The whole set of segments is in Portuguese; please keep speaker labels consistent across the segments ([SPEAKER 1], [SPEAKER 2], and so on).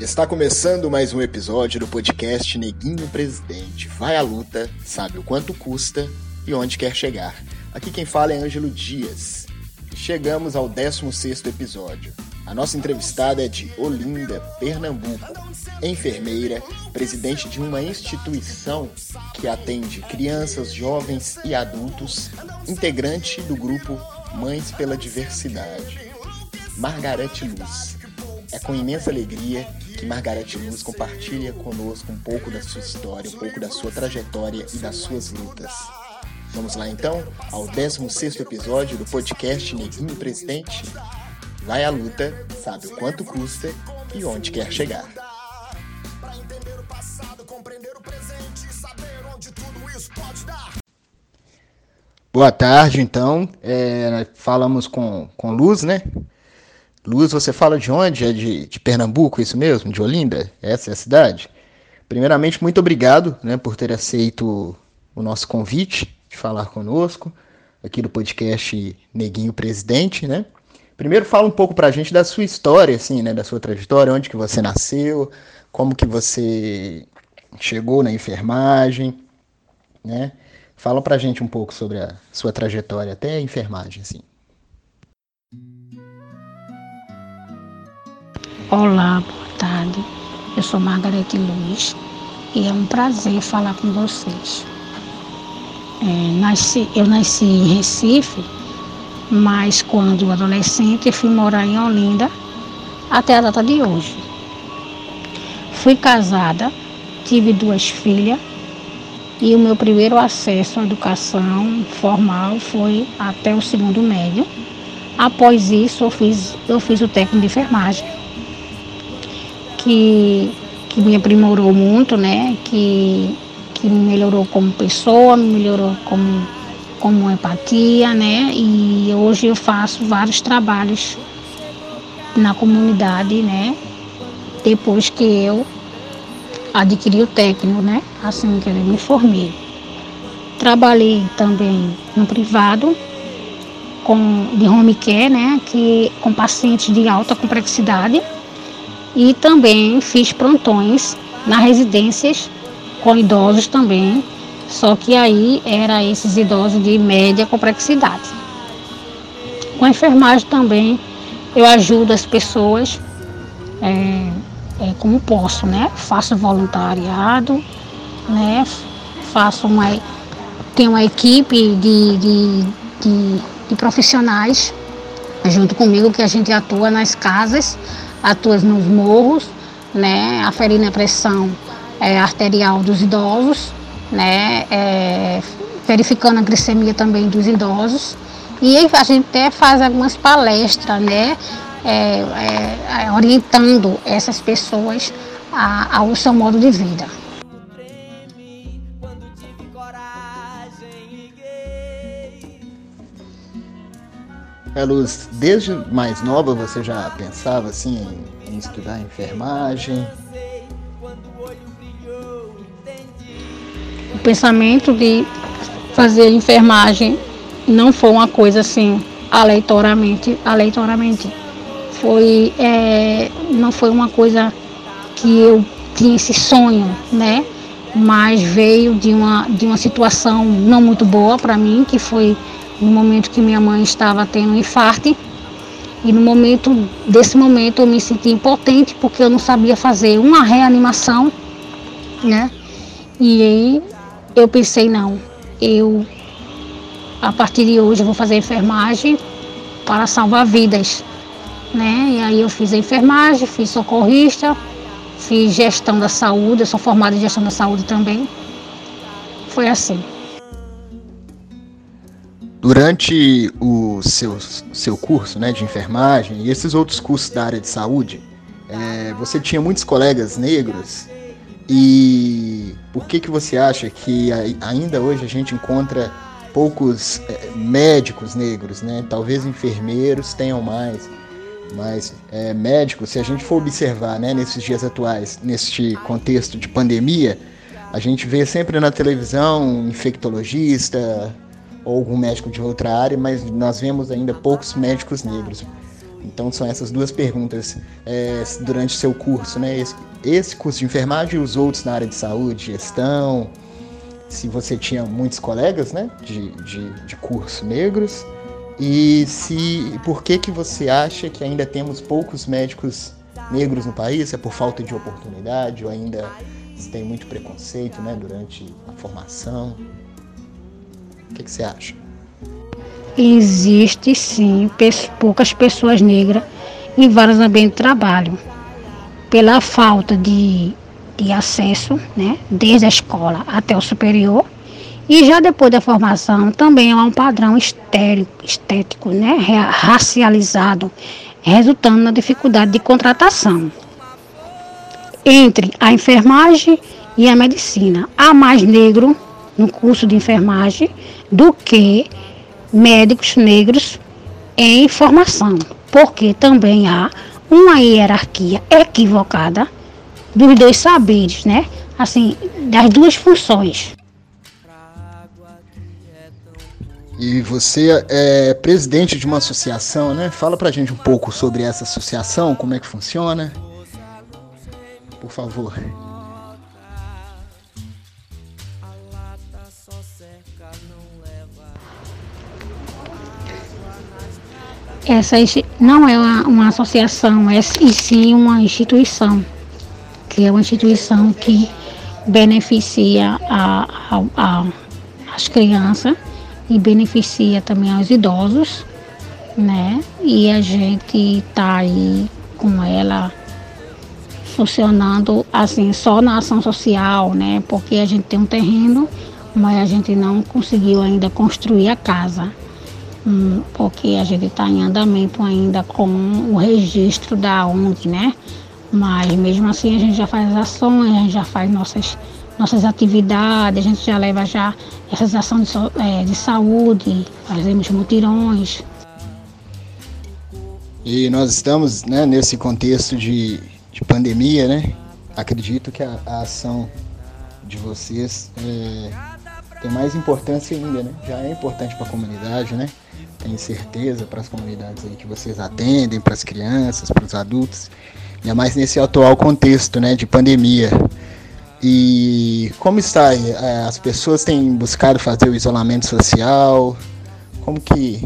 [SPEAKER 1] Está começando mais um episódio do podcast Neguinho Presidente. Vai à luta, sabe o quanto custa e onde quer chegar. Aqui quem fala é Ângelo Dias. Chegamos ao 16º episódio. A nossa entrevistada é de Olinda, Pernambuco, enfermeira, presidente de uma instituição que atende crianças, jovens e adultos, integrante do grupo Mães pela Diversidade. Margarete Luz. É com imensa alegria que Margarete Luz compartilha conosco um pouco da sua história, um pouco da sua trajetória e das suas lutas. Vamos lá então ao 16º episódio do podcast Neguinho Presidente. Vai à luta, sabe o quanto custa e onde quer chegar. Boa tarde, então. É, falamos com, com Luz, né? Luz, você fala de onde? É de, de Pernambuco, isso mesmo? De Olinda? Essa é a cidade? Primeiramente, muito obrigado né, por ter aceito o nosso convite de falar conosco aqui do podcast Neguinho Presidente, né? Primeiro fala um pouco pra gente da sua história, assim, né, da sua trajetória, onde que você nasceu, como que você chegou na enfermagem, né? Fala pra gente um pouco sobre a sua trajetória até a enfermagem, assim.
[SPEAKER 2] Olá, boa tarde. Eu sou Margarete Luiz e é um prazer falar com vocês. É, nasci, eu nasci em Recife, mas quando adolescente fui morar em Olinda até a data de hoje. Fui casada, tive duas filhas e o meu primeiro acesso à educação formal foi até o segundo médio. Após isso, eu fiz, eu fiz o técnico de enfermagem, que, que me aprimorou muito, né? Que, que me melhorou como pessoa, me melhorou como como empatia, né? E hoje eu faço vários trabalhos na comunidade, né? Depois que eu adquiri o técnico, né? Assim que eu me formei. Trabalhei também no privado com de home care, né? Que com pacientes de alta complexidade e também fiz plantões nas residências com idosos também só que aí era esses idosos de média complexidade. Com a enfermagem também eu ajudo as pessoas é, é, como posso, né? Faço voluntariado, né? Faço uma. Tenho uma equipe de, de, de, de profissionais junto comigo que a gente atua nas casas, atua nos morros, né? Aferindo a pressão é, arterial dos idosos né, é, verificando a glicemia também dos idosos. E a gente até faz algumas palestras, né, é, é, é orientando essas pessoas a, ao seu modo de vida.
[SPEAKER 1] É, Luz, desde mais nova você já pensava assim em, em estudar enfermagem?
[SPEAKER 2] o pensamento de fazer enfermagem não foi uma coisa assim aleatoriamente, aleatoriamente. Foi, é, não foi uma coisa que eu tinha esse sonho, né? Mas veio de uma, de uma situação não muito boa para mim, que foi no momento que minha mãe estava tendo um infarto. E no momento desse momento eu me senti impotente porque eu não sabia fazer uma reanimação, né? E aí eu pensei, não, eu a partir de hoje eu vou fazer enfermagem para salvar vidas. Né? E aí eu fiz a enfermagem, fiz socorrista, fiz gestão da saúde, eu sou formada em gestão da saúde também. Foi assim.
[SPEAKER 1] Durante o seu, seu curso né, de enfermagem e esses outros cursos da área de saúde, é, você tinha muitos colegas negros e por que, que você acha que ainda hoje a gente encontra poucos é, médicos negros, né? Talvez enfermeiros tenham mais, mas é, médicos, se a gente for observar, né, nesses dias atuais, neste contexto de pandemia, a gente vê sempre na televisão infectologista ou algum médico de outra área, mas nós vemos ainda poucos médicos negros. Então são essas duas perguntas é, durante seu curso, né? Esse, esse, curso de enfermagem e os outros na área de saúde, gestão. Se você tinha muitos colegas, né? De, de, de curso negros. E se por que que você acha que ainda temos poucos médicos negros no país? É por falta de oportunidade ou ainda tem muito preconceito, né? Durante a formação? O que, que você acha?
[SPEAKER 2] Existe sim poucas pessoas negras em vários ambientes de trabalho, pela falta de, de acesso, né, desde a escola até o superior, e já depois da formação também há um padrão estérico, estético, né, racializado, resultando na dificuldade de contratação entre a enfermagem e a medicina. Há mais negro no curso de enfermagem do que médicos negros em formação, porque também há uma hierarquia equivocada dos dois saberes, né? Assim, das duas funções.
[SPEAKER 1] E você é presidente de uma associação, né? Fala pra gente um pouco sobre essa associação, como é que funciona. Por favor.
[SPEAKER 2] Essa não é uma, uma associação, é e sim uma instituição, que é uma instituição que beneficia a, a, a, as crianças e beneficia também aos idosos, né? E a gente tá aí com ela funcionando assim só na ação social, né? Porque a gente tem um terreno, mas a gente não conseguiu ainda construir a casa porque a gente está em andamento ainda com o registro da ONG, né? Mas mesmo assim a gente já faz ações, a gente já faz nossas, nossas atividades, a gente já leva já essas ações de, é, de saúde, fazemos mutirões.
[SPEAKER 1] E nós estamos né, nesse contexto de, de pandemia, né? Acredito que a, a ação de vocês é, tem mais importância ainda, né? Já é importante para a comunidade, né? Tenho certeza para as comunidades aí que vocês atendem, para as crianças, para os adultos, ainda mais nesse atual contexto, né, de pandemia. E como está aí? É, as pessoas têm buscado fazer o isolamento social? Como que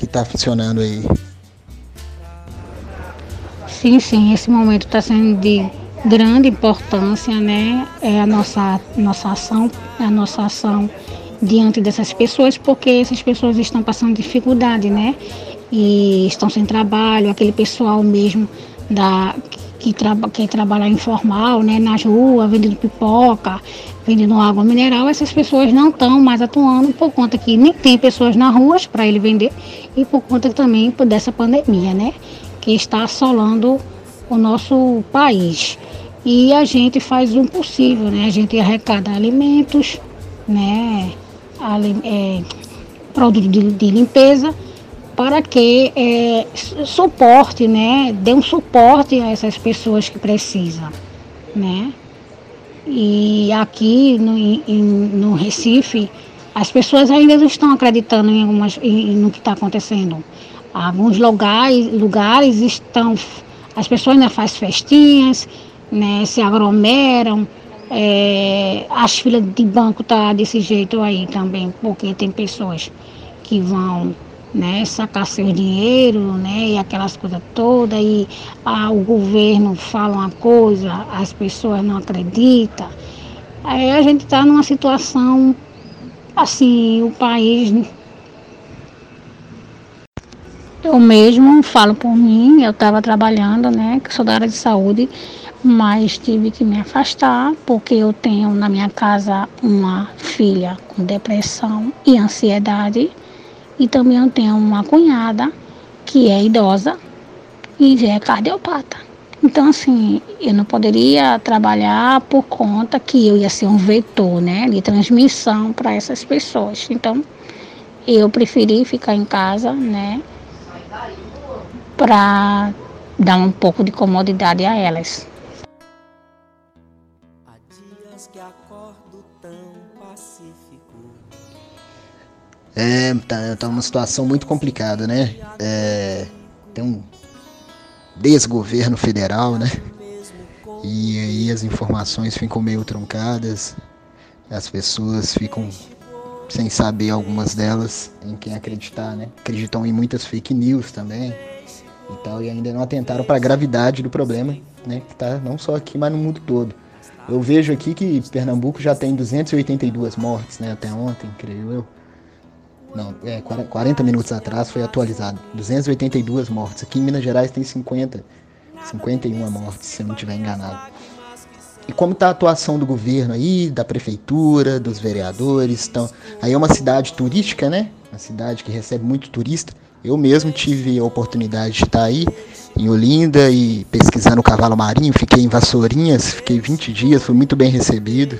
[SPEAKER 1] está funcionando aí?
[SPEAKER 2] Sim, sim, esse momento está sendo de grande importância, né? É a nossa, nossa ação, a nossa ação diante dessas pessoas, porque essas pessoas estão passando dificuldade, né? E estão sem trabalho, aquele pessoal mesmo da que, traba, que trabalha informal, né, nas ruas, vendendo pipoca, vendendo água mineral, essas pessoas não estão mais atuando por conta que nem tem pessoas nas ruas para ele vender e por conta também dessa pandemia, né, que está assolando o nosso país. E a gente faz o possível, né? A gente arrecada alimentos, né? É, produto de, de, limpeza para que é, suporte, né? Dê um suporte a essas pessoas que precisam, né? E aqui no, em, no Recife, as pessoas ainda não estão acreditando em algumas, em, no que está acontecendo. Alguns lugares, lugares estão as pessoas ainda fazem festinhas, né, se aglomeram. É, as filas de banco tá desse jeito aí também, porque tem pessoas que vão né, sacar seu dinheiro, né, e aquelas coisas todas, e ah, o governo fala uma coisa, as pessoas não acreditam. Aí a gente está numa situação assim, o país eu mesmo falo por mim, eu estava trabalhando, né, que sou da área de saúde, mas tive que me afastar porque eu tenho na minha casa uma filha com depressão e ansiedade e também eu tenho uma cunhada que é idosa e é cardiopata. Então, assim, eu não poderia trabalhar por conta que eu ia ser um vetor, né, de transmissão para essas pessoas. Então, eu preferi ficar em casa, né, para dar um pouco de comodidade a elas.
[SPEAKER 1] É, tá, tá uma situação muito complicada, né? É, tem um desgoverno federal, né? E aí as informações ficam meio truncadas, as pessoas ficam sem saber algumas delas em quem acreditar, né? Acreditam em muitas fake news também e tal, e ainda não atentaram para a gravidade do problema, né? Que tá não só aqui, mas no mundo todo. Eu vejo aqui que Pernambuco já tem 282 mortes, né? Até ontem, creio eu. Não, é 40 minutos atrás foi atualizado. 282 mortes. Aqui em Minas Gerais tem 50, 51 mortes, se eu não estiver enganado. E como está a atuação do governo aí, da prefeitura, dos vereadores? Então, aí é uma cidade turística, né? Uma cidade que recebe muito turista. Eu mesmo tive a oportunidade de estar aí em Olinda e pesquisando o cavalo marinho, fiquei em Vassourinhas, fiquei 20 dias, fui muito bem recebido.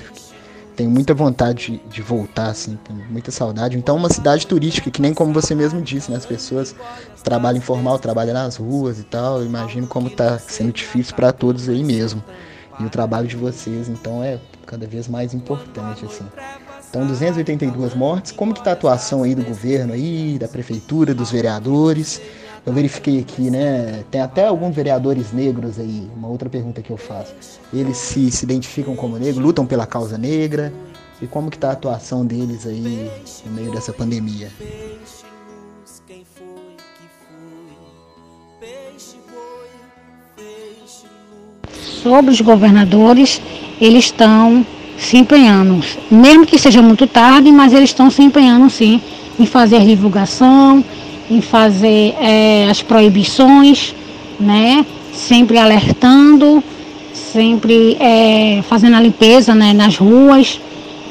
[SPEAKER 1] Tenho muita vontade de, de voltar, assim, tenho muita saudade. Então, uma cidade turística, que nem como você mesmo disse, né? As pessoas trabalham informal, trabalham nas ruas e tal. Eu imagino como está sendo difícil para todos aí mesmo. E o trabalho de vocês, então, é cada vez mais importante, assim. Então, 282 mortes. Como que está a atuação aí do governo aí, da prefeitura, dos vereadores? Eu verifiquei aqui, né? Tem até alguns vereadores negros aí. Uma outra pergunta que eu faço. Eles se, se identificam como negros, lutam pela causa negra. E como que está a atuação deles aí no meio dessa pandemia?
[SPEAKER 2] sobre os governadores, eles estão se empenhando, mesmo que seja muito tarde, mas eles estão se empenhando sim em fazer divulgação, em fazer é, as proibições, né? Sempre alertando, sempre é, fazendo a limpeza né, nas ruas,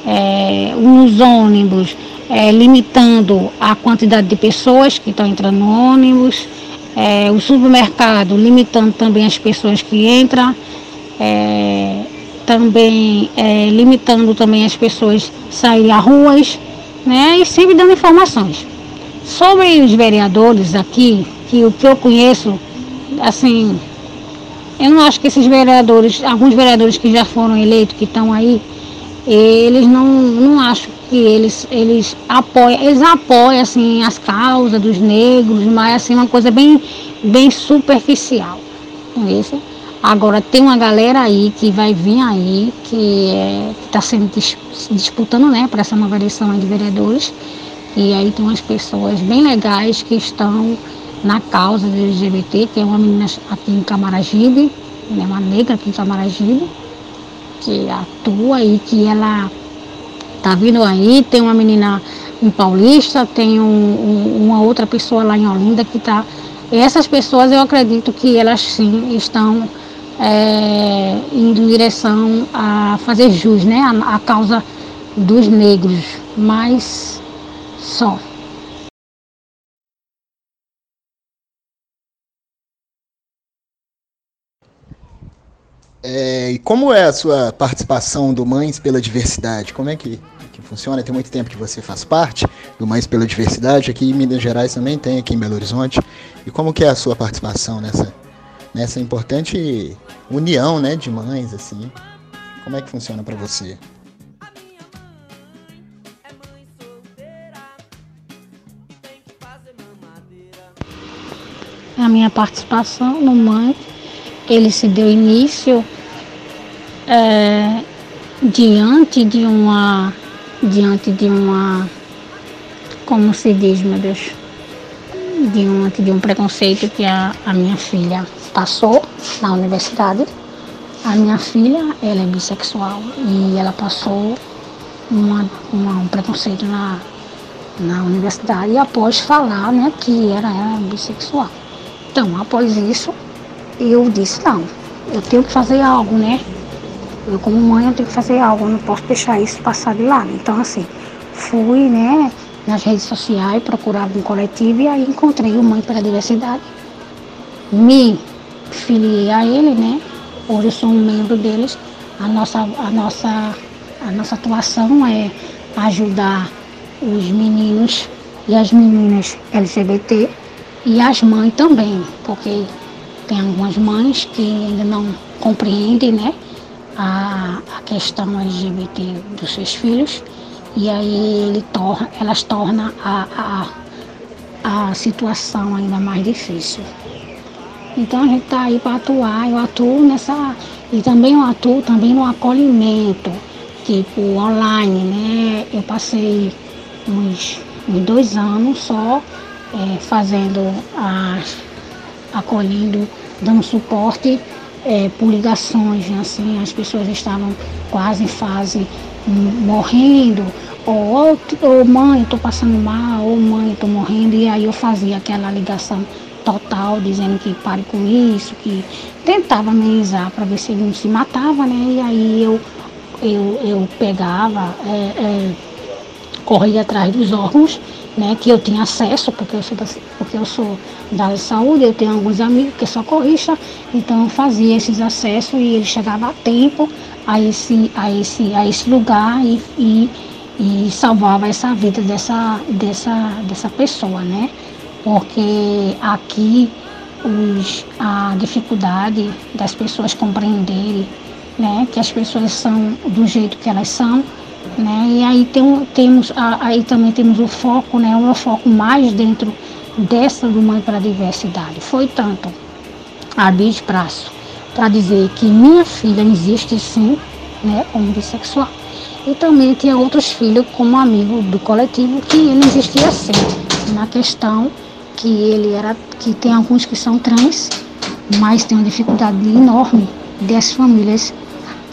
[SPEAKER 2] é, nos ônibus, é, limitando a quantidade de pessoas que estão entrando no ônibus, é, o supermercado limitando também as pessoas que entram é, também limitando também as pessoas saírem às ruas, né? E sempre dando informações. Sobre os vereadores aqui, que o que eu conheço, assim, eu não acho que esses vereadores, alguns vereadores que já foram eleitos, que estão aí, eles não, não acho que eles, eles apoiam, eles apoiam assim as causas dos negros, mas assim uma coisa bem, bem superficial. Entendeu? Agora tem uma galera aí que vai vir aí, que é, está sendo dis, disputando né, para essa nova eleição de vereadores. E aí tem umas pessoas bem legais que estão na causa do LGBT, que é uma menina aqui em Camaragibe, né, uma negra aqui em Camaragibe, que atua e que ela tá vindo aí, tem uma menina em Paulista, tem um, um, uma outra pessoa lá em Olinda que está. Essas pessoas eu acredito que elas sim estão é, indo em direção a fazer jus né, a, a causa dos negros, mas só.
[SPEAKER 1] É, e como é a sua participação do Mães pela Diversidade? Como é que, que funciona? Tem muito tempo que você faz parte do Mães pela Diversidade. Aqui em Minas Gerais também tem, aqui em Belo Horizonte. E como que é a sua participação nessa, nessa importante união, né, de mães assim. Como é que funciona para você?
[SPEAKER 2] A minha participação no Mãe, ele se deu início é, diante de uma, diante de uma, como se diz, meu Deus, diante de um preconceito que a, a minha filha passou na universidade. A minha filha, ela é bissexual e ela passou uma, uma, um preconceito na, na universidade após falar né, que era, era bissexual. Então, após isso, eu disse, não, eu tenho que fazer algo, né? Eu como mãe eu tenho que fazer algo, eu não posso deixar isso passar de lado. Então assim, fui, né, nas redes sociais, procurava um coletivo e aí encontrei o Mãe pela Diversidade. Me filiei a ele, né? Hoje eu sou um membro deles. A nossa, a nossa, a nossa atuação é ajudar os meninos e as meninas LGBT e as mães também, porque tem algumas mães que ainda não compreendem né, a, a questão LGBT dos seus filhos e aí ele torna, elas tornam a, a, a situação ainda mais difícil. Então a gente está aí para atuar, eu atuo nessa. E também eu atuo também no acolhimento, tipo online, né? Eu passei uns, uns dois anos só é, fazendo a acolhendo, dando suporte é, por ligações, né? assim, as pessoas estavam quase em fase morrendo, ou, ou mãe, estou passando mal, ou mãe, estou morrendo, e aí eu fazia aquela ligação total, dizendo que pare com isso, que tentava amenizar para ver se ele não se matava, né? E aí eu, eu, eu pegava, é, corria atrás dos órgãos, né? Que eu tinha acesso, porque eu sou da, porque eu sou da área de saúde, eu tenho alguns amigos que são corrista, então eu fazia esses acessos e ele chegava a tempo a esse, a esse, a esse lugar e, e, e salvava essa vida dessa, dessa, dessa pessoa, né? Porque aqui os, a dificuldade das pessoas compreenderem né, que as pessoas são do jeito que elas são, né? E aí tem, temos aí também temos o foco, né? O foco mais dentro dessa do Mãe para a Diversidade. Foi tanto a de braço para dizer que minha filha existe sim, né, homossexual. E também tinha outros filhos como amigo do coletivo que ele existia sim, na questão que ele era, que tem alguns que são trans, mas tem uma dificuldade enorme das famílias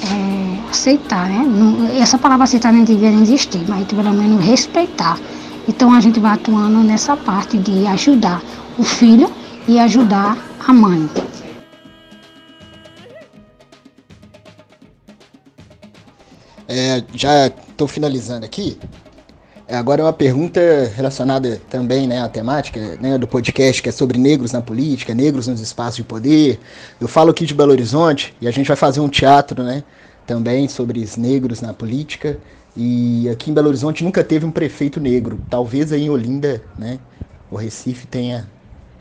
[SPEAKER 2] é, aceitar, né? Não, essa palavra aceitar não deveria existir, mas pelo menos respeitar. Então a gente vai atuando nessa parte de ajudar o filho e ajudar a mãe.
[SPEAKER 1] É, já estou finalizando aqui. É, agora é uma pergunta relacionada também né, à temática né, do podcast, que é sobre negros na política, negros nos espaços de poder. Eu falo aqui de Belo Horizonte e a gente vai fazer um teatro né, também sobre os negros na política. E aqui em Belo Horizonte nunca teve um prefeito negro. Talvez aí em Olinda, né, o Recife tenha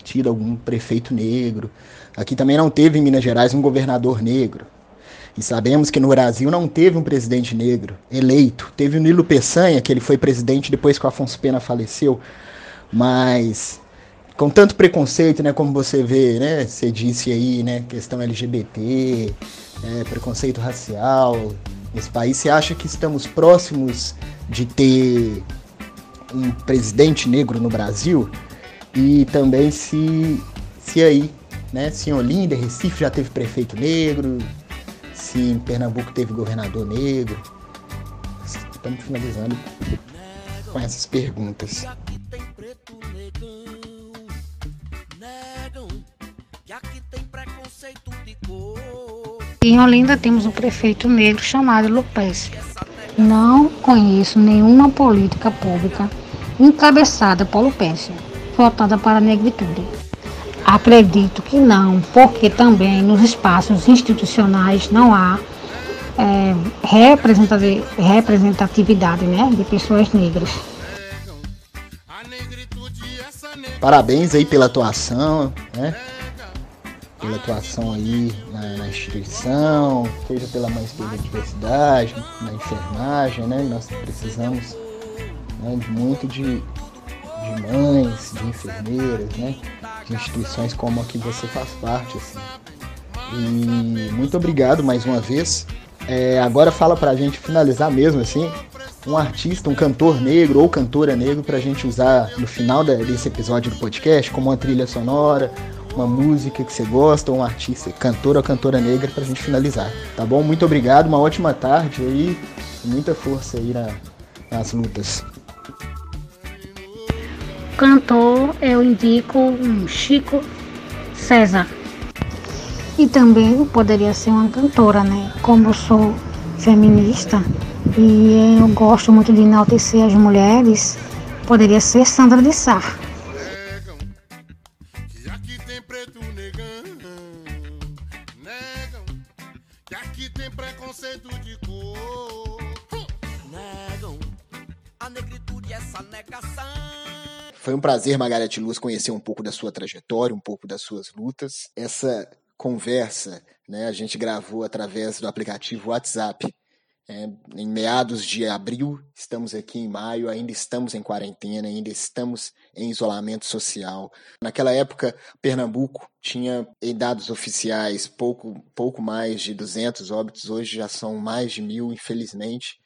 [SPEAKER 1] tido algum prefeito negro. Aqui também não teve em Minas Gerais um governador negro. E sabemos que no Brasil não teve um presidente negro eleito. Teve o Nilo Peçanha, que ele foi presidente depois que o Afonso Pena faleceu. Mas com tanto preconceito, né, como você vê, né, você disse aí, né, questão LGBT, é, preconceito racial nesse país, você acha que estamos próximos de ter um presidente negro no Brasil? E também se, se aí, né, se em Olinda, Recife já teve prefeito negro, se em Pernambuco teve governador negro. Estamos finalizando com essas perguntas.
[SPEAKER 2] Em Olinda temos um prefeito negro chamado Lopes. Não conheço nenhuma política pública encabeçada por Lopes, voltada para a negritude. Acredito que não, porque também nos espaços institucionais não há é, representatividade né, de pessoas negras.
[SPEAKER 1] Parabéns aí pela atuação, né? Pela atuação aí na, na instituição, seja pela Mães pela Diversidade, na enfermagem, né? Nós precisamos né, muito de, de mães, de enfermeiras, né? de instituições como a que você faz parte. Assim. E muito obrigado mais uma vez. É, agora fala pra gente finalizar mesmo assim, um artista, um cantor negro ou cantora negro pra gente usar no final desse episódio do podcast como uma trilha sonora, uma música que você gosta, ou um artista, cantor ou cantora negra pra gente finalizar. Tá bom? Muito obrigado, uma ótima tarde aí, muita força aí na, nas lutas
[SPEAKER 2] cantor, eu indico um Chico César. E também poderia ser uma cantora, né? Como eu sou feminista e eu gosto muito de enaltecer as mulheres, poderia ser Sandra de Sá.
[SPEAKER 1] Foi um prazer, Margarete Luz, conhecer um pouco da sua trajetória, um pouco das suas lutas. Essa conversa, né, a gente gravou através do aplicativo WhatsApp. É, em meados de abril, estamos aqui em maio, ainda estamos em quarentena, ainda estamos em isolamento social. Naquela época, Pernambuco tinha, em dados oficiais, pouco, pouco mais de 200 óbitos, hoje já são mais de mil, infelizmente.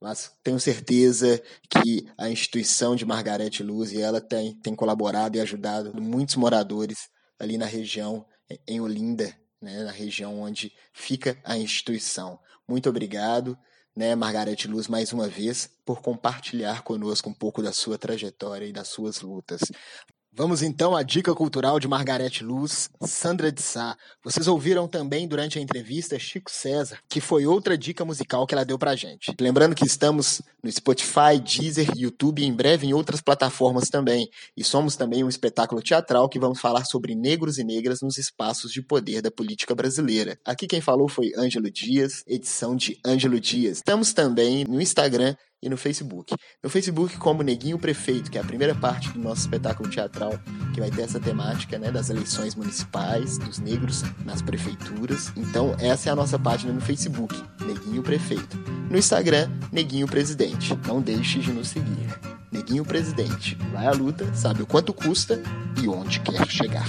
[SPEAKER 1] Mas tenho certeza que a instituição de Margarete Luz e ela tem, tem colaborado e ajudado muitos moradores ali na região, em Olinda, né, na região onde fica a instituição. Muito obrigado né, Margarete Luz, mais uma vez, por compartilhar conosco um pouco da sua trajetória e das suas lutas. Vamos então à dica cultural de Margarete Luz, Sandra de Sá. Vocês ouviram também durante a entrevista Chico César, que foi outra dica musical que ela deu pra gente. Lembrando que estamos no Spotify, Deezer, YouTube e em breve em outras plataformas também. E somos também um espetáculo teatral que vamos falar sobre negros e negras nos espaços de poder da política brasileira. Aqui quem falou foi Ângelo Dias, edição de Ângelo Dias. Estamos também no Instagram e no Facebook. No Facebook, como Neguinho Prefeito, que é a primeira parte do nosso espetáculo teatral, que vai ter essa temática né, das eleições municipais, dos negros nas prefeituras. Então, essa é a nossa página no Facebook, Neguinho Prefeito. No Instagram, Neguinho Presidente. Não deixe de nos seguir. Neguinho Presidente. Vai à luta, sabe o quanto custa e onde quer chegar.